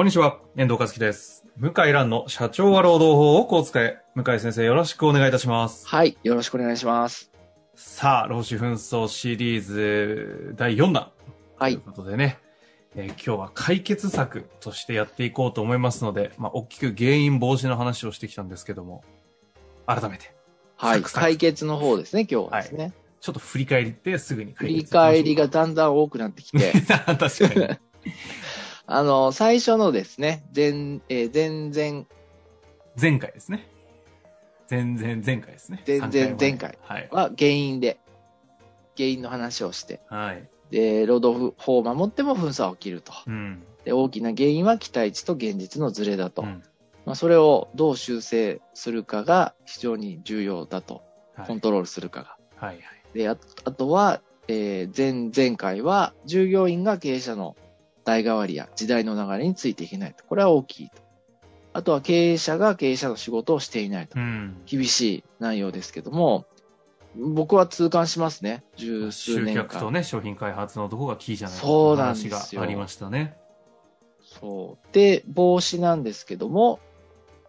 こんにちは、遠藤和樹です。向井蘭の社長は労働法をこう使え。向井先生よろしくお願いいたします。はい。よろしくお願いします。さあ、労使紛争シリーズ第4弾。はいという。ことでね、えー今日は解決策としてやっていこうと思いますので、まあ、大きく原因防止の話をしてきたんですけども、改めて、はい。サクサク解決の方ですね、今日はですね。ちょっと振り返りってすぐに振り返りがだんだん多くなってきて、確かに。あの、最初のですね、前、えー前々前回ですね。前々前回ですね。前々三前回は原因で、原因の話をして、はい。で、労働法を守っても紛争は起きると。うん。で、大きな原因は期待値と現実のズレだと。うんまあ、それをどう修正するかが非常に重要だと。はいコントロールするかが。はいはい。で、ああとは、えー前、前回は、従業員が経営者の代替わりや時代の流れについていけないと。これは大きいと。あとは経営者が経営者の仕事をしていないと。うん。厳しい内容ですけども、僕は痛感しますね。十数集年間。客とね、商品開発のとこがキーじゃないかそうなんってですよ話がありましたね。そう。で、防止なんですけども、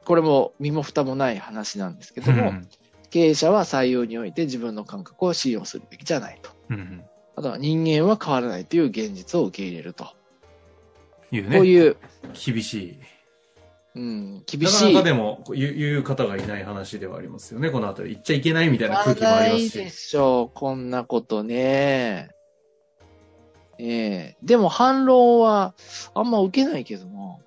これも身も蓋もない話なんですけども、うん経営者は採用において自分の感覚を信用するべきじゃないと。うん。あとは人間は変わらないという現実を受け入れると。いうね。こういう、厳しい。うん、厳なしい。かなかでも言う言う方がいない話ではありますよね、このあたり。言っちゃいけないみたいな空気もありますないでし。しょう、こんなことね。ええでも反論はあんま受けないけども。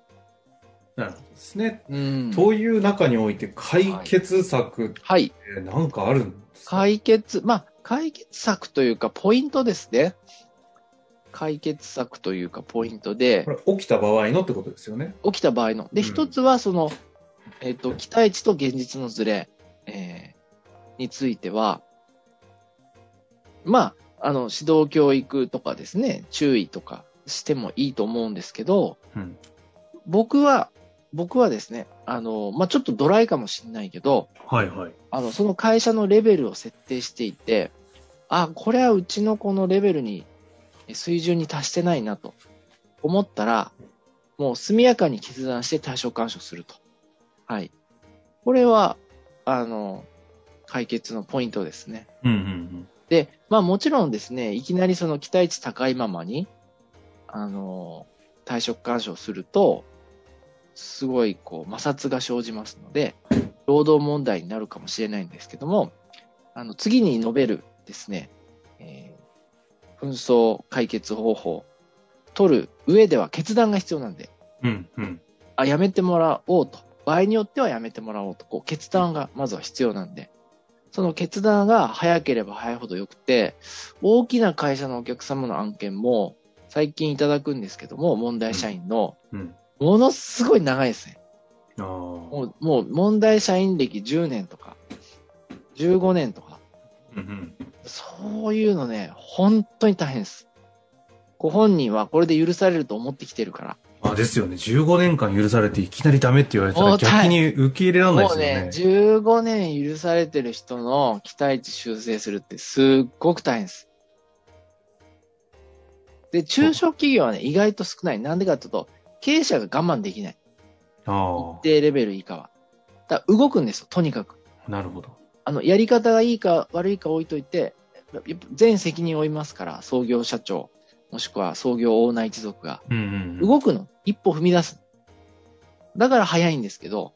なるほどですね。うん。という中において解決策ってはい。なんかあるんですか、解決、まあ、解決策というかポイントですね。解決策というかポイントで起きた場合のってことですよね。起きた場合の。で、うん一つはその、えっ、と、期待値と現実のズレ、えーについては、まあ、あの、指導教育とかですね、注意とかしてもいいと思うんですけど、うん。僕は、僕はですね、あの、まあ、ちょっとドライかもしれないけど、はいはい。あの、その会社のレベルを設定していて、あ、これはうちのこのレベルに、水準に達してないなと思ったら、もう速やかに決断して対象干渉すると。はい。これは、あの、解決のポイントですね。うんうんで、まあもちろんですね、いきなりその期待値高いままに、あの、退職干渉すると、すごいこう摩擦が生じますので、労働問題になるかもしれないんですけども、あの、次に述べるですね、えー紛争解決方法、取る上では決断が必要なんで、うん。うんうん。あ、やめてもらおうと。場合によってはやめてもらおうと。こう、決断がまずは必要なんで。その決断が早ければ早いほどよくて、大きな会社のお客様の案件も、最近いただくんですけども、問題社員の、うん。ものすごい長いですね。ああ。もう、もう問題社員歴10年とか、15年とか、うんうん。そういうのね、本当に大変です。ご本人はこれで許されると思ってきてるから。あ、ですよね。15年間許されていきなりダメって言われたら逆に受け入れられないもですよね。うね、15年許されてる人の期待値修正するってすっごく大変です。で、中小企業はね、意外と少ない。なんでかっていうと、経営者が我慢できない。あ一定レベル以下は。だ動くんですよ、とにかく。あ。なるほど。あの、やり方がいいか悪いか置いといて、全責任を負いますから、創業社長、もしくは創業オーナー一族が。動くの。一歩踏み出す。だから早いんですけど、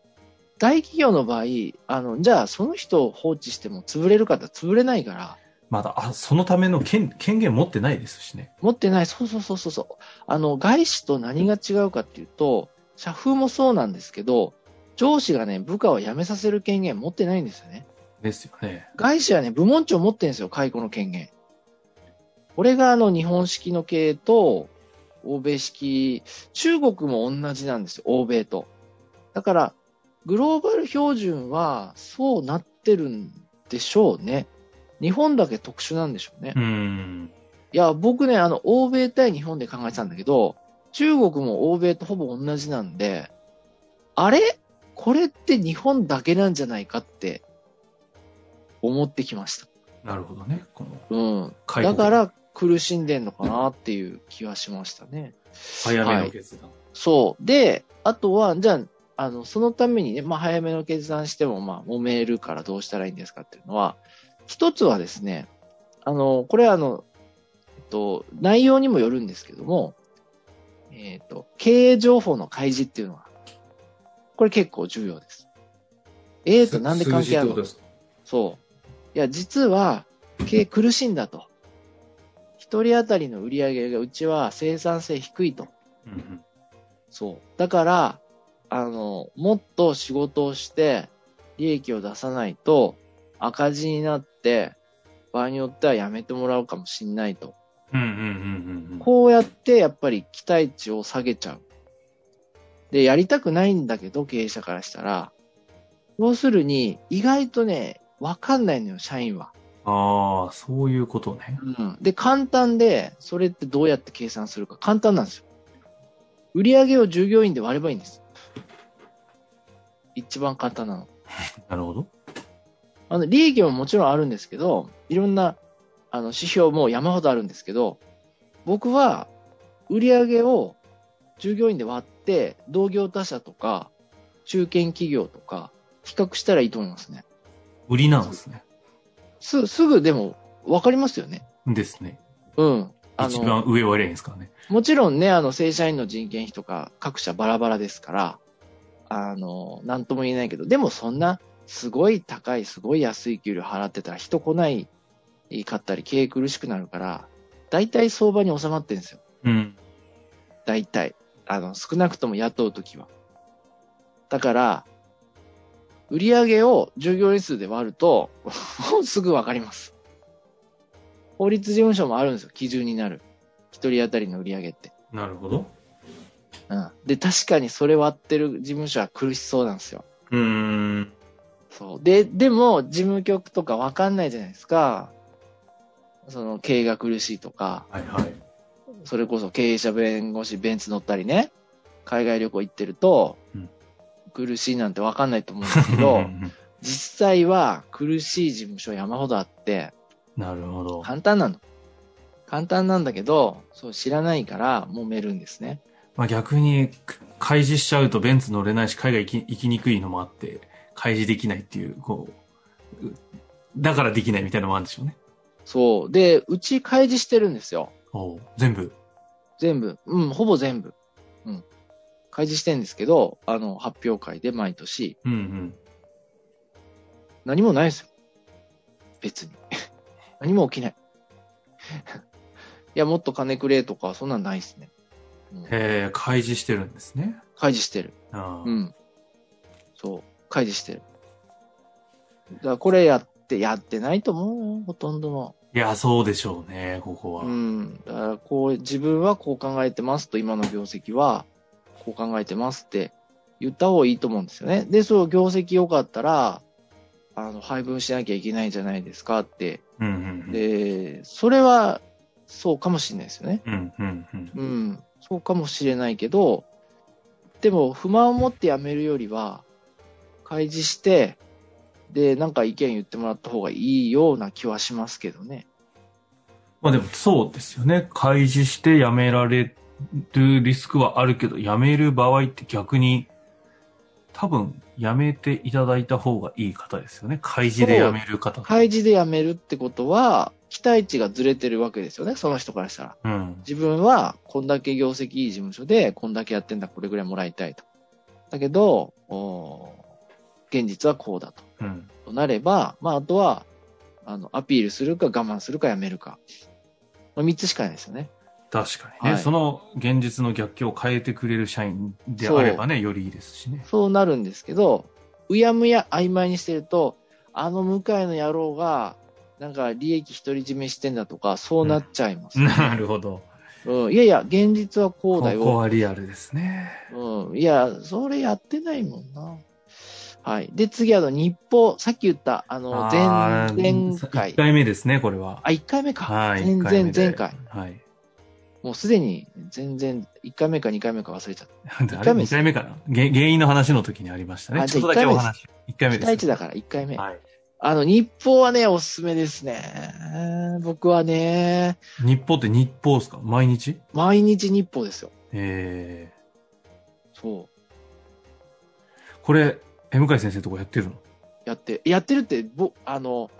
大企業の場合、あの、じゃあその人を放置しても潰れるかって潰れないから、まだ、あ、そのための権、権限持ってないですしね。持ってない、そうそうそうそうそう。あの、外資と何が違うかっていうと、社風もそうなんですけど、上司がね、部下を辞めさせる権限持ってないんですよね。ですよね。外資はね、部門長持ってるんですよ、解雇の権限。これがあの日本式の経営と欧米式、中国も同じなんですよ、欧米と。だから、グローバル標準はそうなってるんでしょうね。日本だけ特殊なんでしょうね。うん。いや、僕ね、あの、欧米対日本で考えてたんだけど、中国も欧米とほぼ同じなんで、あれ？これって日本だけなんじゃないかって思ってきました。なるほどね。この、うん。だから苦しんでんのかなっていう気はしましたね。早めの決断。そう。で、あとは、じゃあ、あの、そのためにね、まあ、早めの決断しても、まあ、揉めるからどうしたらいいんですかっていうのは、一つはですね、あの、これはあの、えっと、内容にもよるんですけども、えっと、経営情報の開示っていうのは、これ結構重要です。えーと、なんで関係あるのそう。いや、実は、経営苦しいんだと。一人当たりの売り上げがうちは生産性低いと。うんうん。そう。だから、あの、もっと仕事をして、利益を出さないと、赤字になって、場合によってはやめてもらうかもしんないと。うんうんうんうんうん。こうやって、やっぱり期待値を下げちゃう。で、やりたくないんだけど、経営者からしたら、要するに、意外とね、わかんないのよ、社員は。ああ、そういうことね。うん。で、簡単で、それってどうやって計算するか簡単なんですよ。売上を従業員で割ればいいんです。一番簡単なの。なるほど。あの、利益ももちろんあるんですけど、いろんな、あの、指標も山ほどあるんですけど、僕は、売上を従業員で割って、同業他社とか、中堅企業とか、比較したらいいと思いますね。売りなんですね。す、すぐでも、わかりますよね。ですね。うん。あ一の、番上割れんですからね。もちろんね、あの、正社員の人件費とか各社バラバラですから、あの、なんとも言えないけど、でもそんな、すごい高い、すごい安い給料払ってたら人来ない、買ったり経営苦しくなるから、大体相場に収まってるんですよ。うん。大体。あの、少なくとも雇うときは。だから、売上を従業員数で割ると、すぐわかります。法律事務所もあるんですよ。基準になる。一人当たりの売上って。なるほど。うん。で、確かにそれ割ってる事務所は苦しそうなんですよ。うーん。そう。で、でも、事務局とかわかんないじゃないですか。その、経営が苦しいとか、はいはい。それこそ経営者弁護士ベンツ乗ったりね、海外旅行行ってるとうん、苦しいなんてわかんないと思うんですけど、実際は苦しい事務所山ほどあって、なるほど。簡単なの。簡単なんだけど、そう知らないから揉めるんですね。まあ逆に、く開示しちゃうとベンツ乗れないし、海外行き行きにくいのもあって、開示できないっていう、こう、うだからできないみたいなのもあるんでしょうね。そう。で、うち開示してるんですよ。おう全部。全部。うん、ほぼ全部。うん。開示してるんですけど、あの、発表会で毎年、うんうん。何もないですよ。別に。何も起きない。いや、もっと金くれとか、そんなんないですね。うんへえ、開示してるんですね。開示してる。うん。そう。開示してる。だからこれやって、やってないと思うよ。ほとんどの。いや、そうでしょうね、ここは。うん。だからこう、自分はこう考えてますと、今の業績は、こう考えてますって言った方がいいと思うんですよね。で、そう、業績良かったら、あの、配分しなきゃいけないんじゃないですかって。うんうんうん。で、それは、そうかもしれないですよね。うんうんうん。うん。そうかもしれないけど、でも、不満を持って辞めるよりは、開示して、で、なんか意見言ってもらった方がいいような気はしますけどね。まあでもそうですよね。開示して辞められるリスクはあるけど、辞める場合って逆に、多分辞めていただいた方がいい方ですよね。開示で辞める方。開示で辞めるってことは、期待値がずれてるわけですよね、その人からしたら。うん。自分は、こんだけ業績いい事務所で、こんだけやってんだ、これぐらいもらいたいと。だけど、お現実はこうだと。うん。となれば、まあ、あとは、あの、アピールするか我慢するかやめるか。まあ、3つしかないですよね。確かにね、はいその現実の逆境を変えてくれる社員であればね、よりいいですしね。そうなるんですけど、うやむや曖昧にしてると、あの向井の野郎が、なんか利益独り占めしてんだとか、そうなっちゃいます、なるほど。うん。いやいや、現実はこうだよ。ここはリアルですね。うん。いや、それやってないもんな。はい。で、次、あの、日報、さっき言った、あの、前、前回1。回目ですね、これは。あ、1回目か。はい。前一回目々で前回。はい。もうすでに、全然、1回目か2回目か忘れちゃった。あれ一回目2回目かな？げ原因の話の時にありましたね。あちょっとだけお話。1回目期です。待値だから1回目。はい。あの、日報はね、おすすめですね。僕はね、日報って日報ですか？毎日？毎日日報ですよ。えそう。ー、これ、え向井先生とこやってるの？やって、やってるって、ぼ、あの、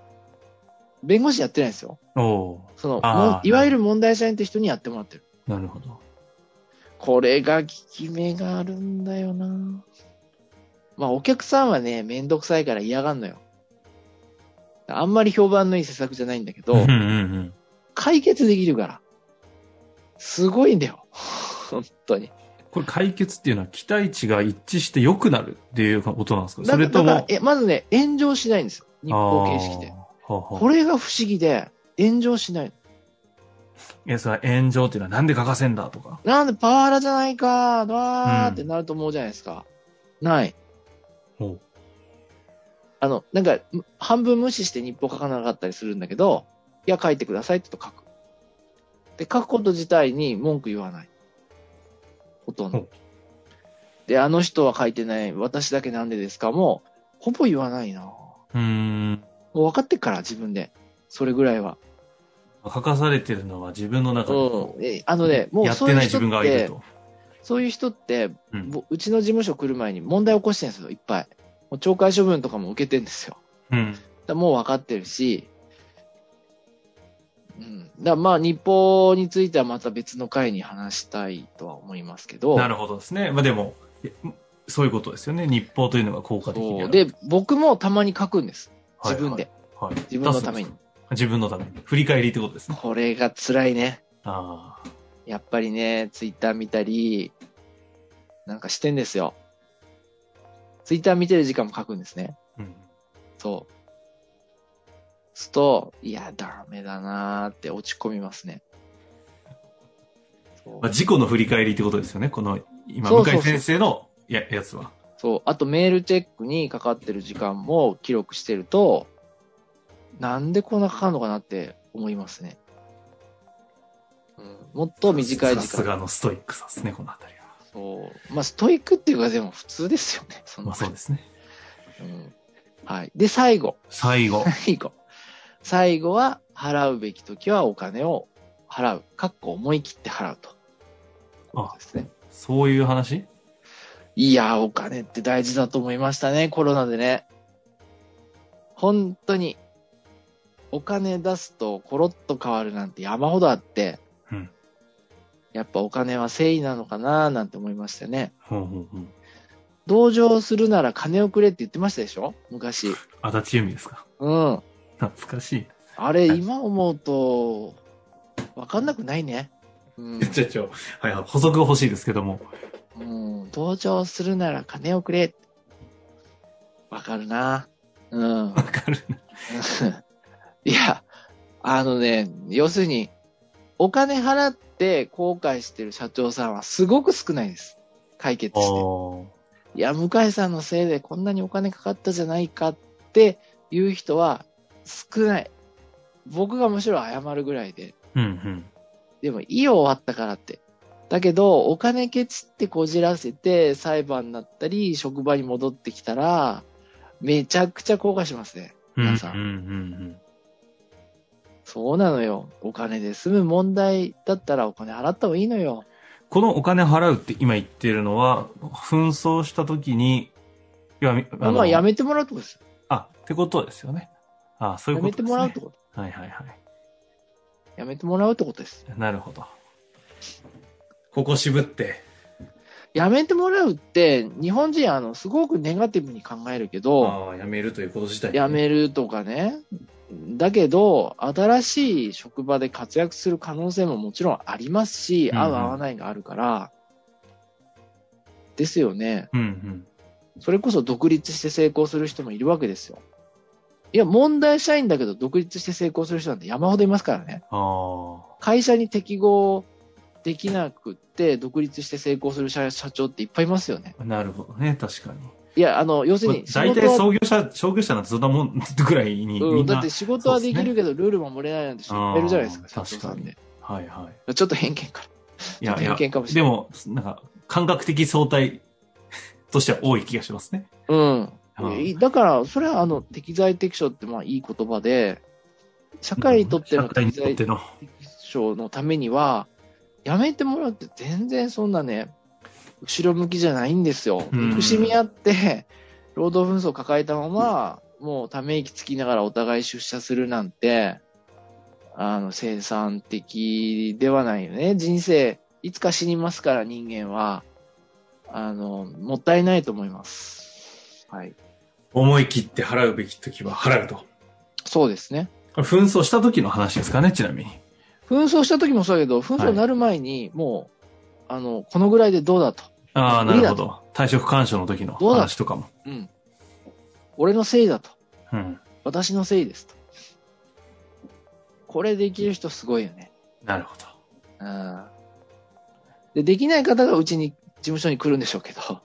弁護士やってないんですよ。おおその、いわゆる問題社員って人にやってもらってる。ーなるほど。これが効き目があるんだよなまあ、お客さんはね、めんどくさいから嫌がんのよ。あんまり評判のいい施策じゃないんだけどうん、うんうん。解決できるから。すごいんだよ。本当に。これ解決っていうのは期待値が一致して良くなるっていうことなんですか？だそれとも、え、まずね、炎上しないんですよ。日報形式で。あー。はあはあこれが不思議で、炎上しない。え、それは炎上っていうのはなんで書かせんだとか。なんでパワハラじゃないか、わーってなると思うじゃないですか。ない。ほうあの、なんか、む半分無視して日報書かなかったりするんだけど、いや、書いてくださいって言うと書く。で、書くこと自体に文句言わない。ほとんどほう。で、あの人は書いてない、私だけなんでですかもう、ほぼ言わないな。もうーん。う分かってっから、自分で。それぐらいは。書かされてるのは自分の中であのね、う、もうやっそういう人ってない自分がいるて、と。そういう人って、うん。ぼうちの事務所来る前に問題起こしてるんですよ、いっぱい。もう懲戒処分とかも受けてるんですよ。うん。だもう分かってるし、うん。だまあ日報についてはまた別の回に話したいとは思いますけど。なるほどですね。まあでも、えそういうことですよね。日報というのが効果的で、僕もたまに書くんです。はい自分で。はい、はい。自分のために。自分のために。振り返りってことですね。これが辛いね。ああ。やっぱりね、ツイッター見たり、なんかしてんですよ。ツイッター見てる時間も書くんですね。うん。そう。すると、いや、ダメだなーって落ち込みますね。まあ、事故の振り返りってことですよね。この、今、向井先生のややつは。そう。あとメールチェックにかかってる時間も記録してると、なんでこんなかかるのかなって思いますね。うん、もっと短い時間。さすがのストイックさですね、このあたりは。そう。まあ、ストイックっていうかでも普通ですよね。そまあそうですね。うん。はい。で、最後。最後。最後。最後は、払うべき時はお金を払う。かっこ思い切って払うと。あですね。そういう話？いやー、お金って大事だと思いましたね、コロナでね。本当に、お金出すとコロッと変わるなんて山ほどあって、うん。やっぱお金は誠意なのかなーなんて思いましたね。ほうほうほう。同情するなら金をくれって言ってましたでしょ？昔。足立由美ですか？うん。懐かしい。あれ、今思うと、わかんなくないね。うん。ちょちょ、はいはい、補足が欲しいですけども。うん。同情するなら金をくれ。わかるな。うん。わかるな。いや、あのね、要するに、お金払って後悔してる社長さんはすごく少ないです。解決して。おいや、向井さんのせいでこんなにお金かかったじゃないかっていう人は少ない。僕がむしろ謝るぐらいで。うんうん。でもいいよ終わったからって。だけど、お金ケチってこじらせて裁判になったり、職場に戻ってきたら、めちゃくちゃ後悔しますね。うんうん皆さんうんそうなのよ。お金で済む問題だったらお金払った方がいいのよ。このお金払うって今言ってるのは、紛争した時に、いや、みあのまあ、やめてもらうってことです。あ、ってことですよね。あそういうやめてことです、ね。もらうってこと。はいはいはい。やめてもらうってことです。なるほど。ここ渋って。やめてもらうって、日本人、あの、すごくネガティブに考えるけど、ああ、やめるということ自体、やめるとかね。だけど、新しい職場で活躍する可能性ももちろんありますし、うんうん合う合わないがあるから、ですよね。うんうん。それこそ独立して成功する人もいるわけですよ。いや、問題社員だけど独立して成功する人なんて山ほどいますからね。あ会社に適合できなくって、独立して成功する社社長っていっぱいいますよね。あ、なるほどね、確かに。いや、あの、要するに、仕大体創業者、創業者なんてそんなもんぐらいにみうん。だって仕事はできるけど、ルール守れないなんて人いっぱいいるじゃないですか、社長さんで。はいはい。ちょっと偏見から。いや偏見かもしれないでも、なんか、感覚的相対 としては多い気がしますね。うん。はいだから、それはあの、適材適所ってまあいい言葉で、社会にとっての適材。適所のためには、やめてもらうって全然そんなね、後ろ向きじゃないんですよ。うん憎しみ合って、労働紛争を抱えたまま、もうため息つきながらお互い出社するなんて、あの、生産的ではないよね。人生、いつか死にますから人間は、あの、もったいないと思います。はい。思い切って払うべき時は払うと。そうですね。紛争した時の話ですかね、ちなみに。紛争した時もそうだけど、紛争になる前に、もう、あの、このぐらいでどうだと。ああ、なるほど。退職干渉の時のどうだ話とかも。うん。俺のせいだと。うん。私のせいですと。これできる人すごいよね。なるほど。うん。で、できない方がうちに、事務所に来るんでしょうけど。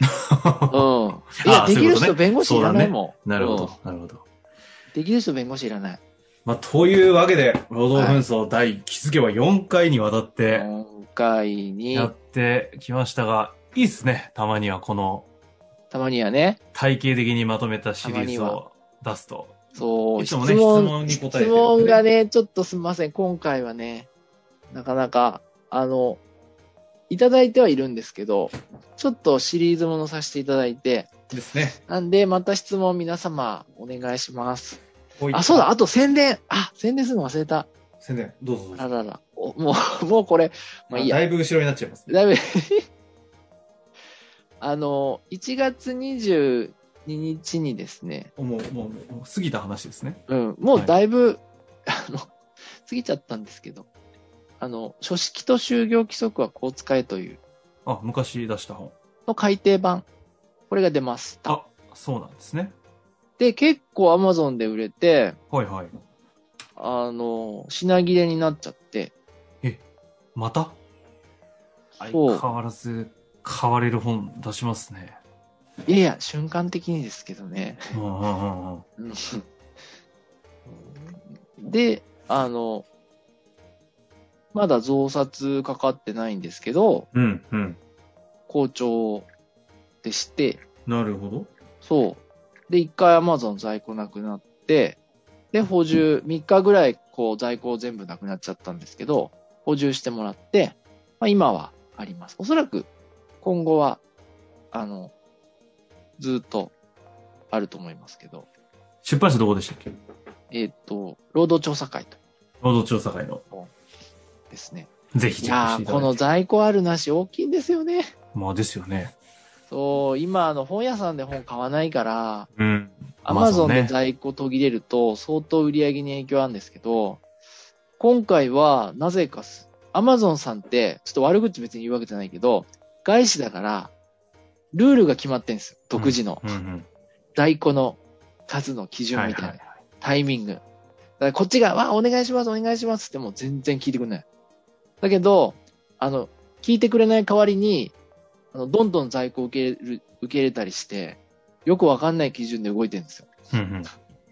うん。いや、できる人弁護士いらないもん。なるほどうん。なるほど。できる人弁護士いらない。まあ、というわけで、労働紛争第気づけば4回にわたって今回にや、ってきましたが、いいっすね。たまにはこのたまにはね、体系的にまとめたシリーズを出すと。そう、質いつもね問、質問に答えてる質問がね、ちょっとすみません。今回はね、なかなか、あの、いただいてはいるんですけど、ちょっとシリーズものさせていただいて、ですね。なんで、また質問皆様お願いします。あ、そうだ、。あと宣伝。あ、宣伝するの忘れた。宣伝、どうぞどうぞ。あらら。おもう、もうこれ、まあいいやだ。いぶ後ろになっちゃいますね。だいぶ あの、1月22日にですね、もう、もう、もう、もう過ぎた話ですね。うん、もうだいぶ、あの、過ぎちゃったんですけど、あの、書式と就業規則はこう使えというあ、昔出した本。の改訂版。これが出ました。あ、そうなんですね。で、結構 Amazon で売れて、はいはい。あの、品切れになっちゃって、また？そう相変わらず買われる本出しますね。いやいや、瞬間的にですけどね。うんうんうんうん。うんで、あの、まだ増刷かかってないんですけど、うんうん。好調でして、なるほど。そう。で、一回 Amazon 在庫なくなって、で、補充、3日ぐらい、こう、在庫全部なくなっちゃったんですけど、補充してもらって、まあ、今はあります。おそらく、今後は、あの、ずっとあると思いますけど、出版社どこでしたっけ？えっ、と、労働調査会と労働調査会の。ですね。ぜひいやー、チェックしていただいて。この在庫あるなし大きいんですよね。まあですよね。そう、今、あの、本屋さんで本買わないから、うん。アマゾンでね。在庫途切れると相当売り上げに影響あるんですけど、今回はなぜかす、アマゾンさんって、ちょっと悪口別に言うわけじゃないけど、外資だから、ルールが決まってんですよ。独自のうんうん。在庫の数の基準みたいな、はいはいはいタイミング。だからこっちが、わあ、お願いします、お願いしますってもう全然聞いてくれない。だけど、あの、聞いてくれない代わりに、あの、どんどん在庫を受け入れる、受け入れたりして、よくわかんない基準で動いてるんですよ。うんうん。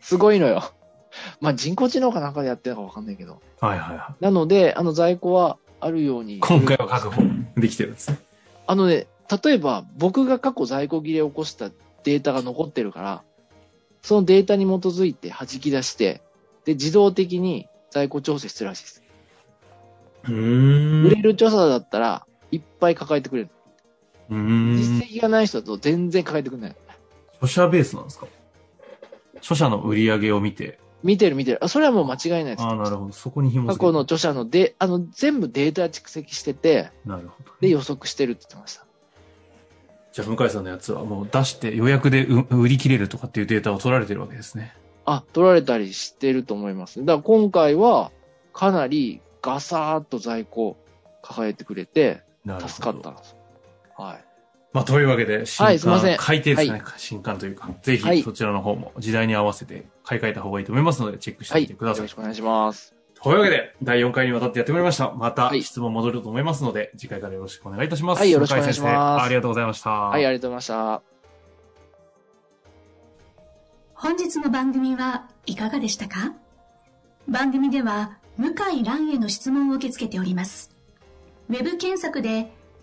すごいのよ。まあ、人工知能かなんかでやってるのかわかんないけど。はいはいはい。なので、あの在庫はあるように。今回は確保できてるんですね。あのね、例えば僕が過去在庫切れを起こしたデータが残ってるから、そのデータに基づいて弾き出して、で、自動的に在庫調整してるらしいです。うーん。売れる調査だったら、いっぱい抱えてくれる。実績がない人だと全然抱えてくれない。書者ベースなんですか？書者の売り上げを見て。見てる見てる。あ、それはもう間違いないです。ああ、なるほど。そこに紐過去の著者ので、あの、全部データ蓄積してて、なるほど。で予測してるって言ってました。じゃあ、向井さんのやつはもう出して予約でう売り切れるとかっていうデータを取られてるわけですね。あ、取られたりしてると思います。だから今回は、かなりガサーッと在庫抱えてくれて。助かったんです。はい。まあ、というわけで、新刊、はい改訂ですね、はい新刊というか、ぜはいひそちらの方も時代に合わせて買い替えた方がいいと思いますので、チェックしてはい。みてください。よろしくお願いします。というわけで、第4回にわたってやってまいりました。またはい質問戻ると思いますので、次回からよろしくお願いいたします。はいよろしくお願いしますありがとうございました。はい、ありがとうございました。本日の番組はいかがでしたか？番組では向井蘭への質問を受け付けております。ウェブ検索で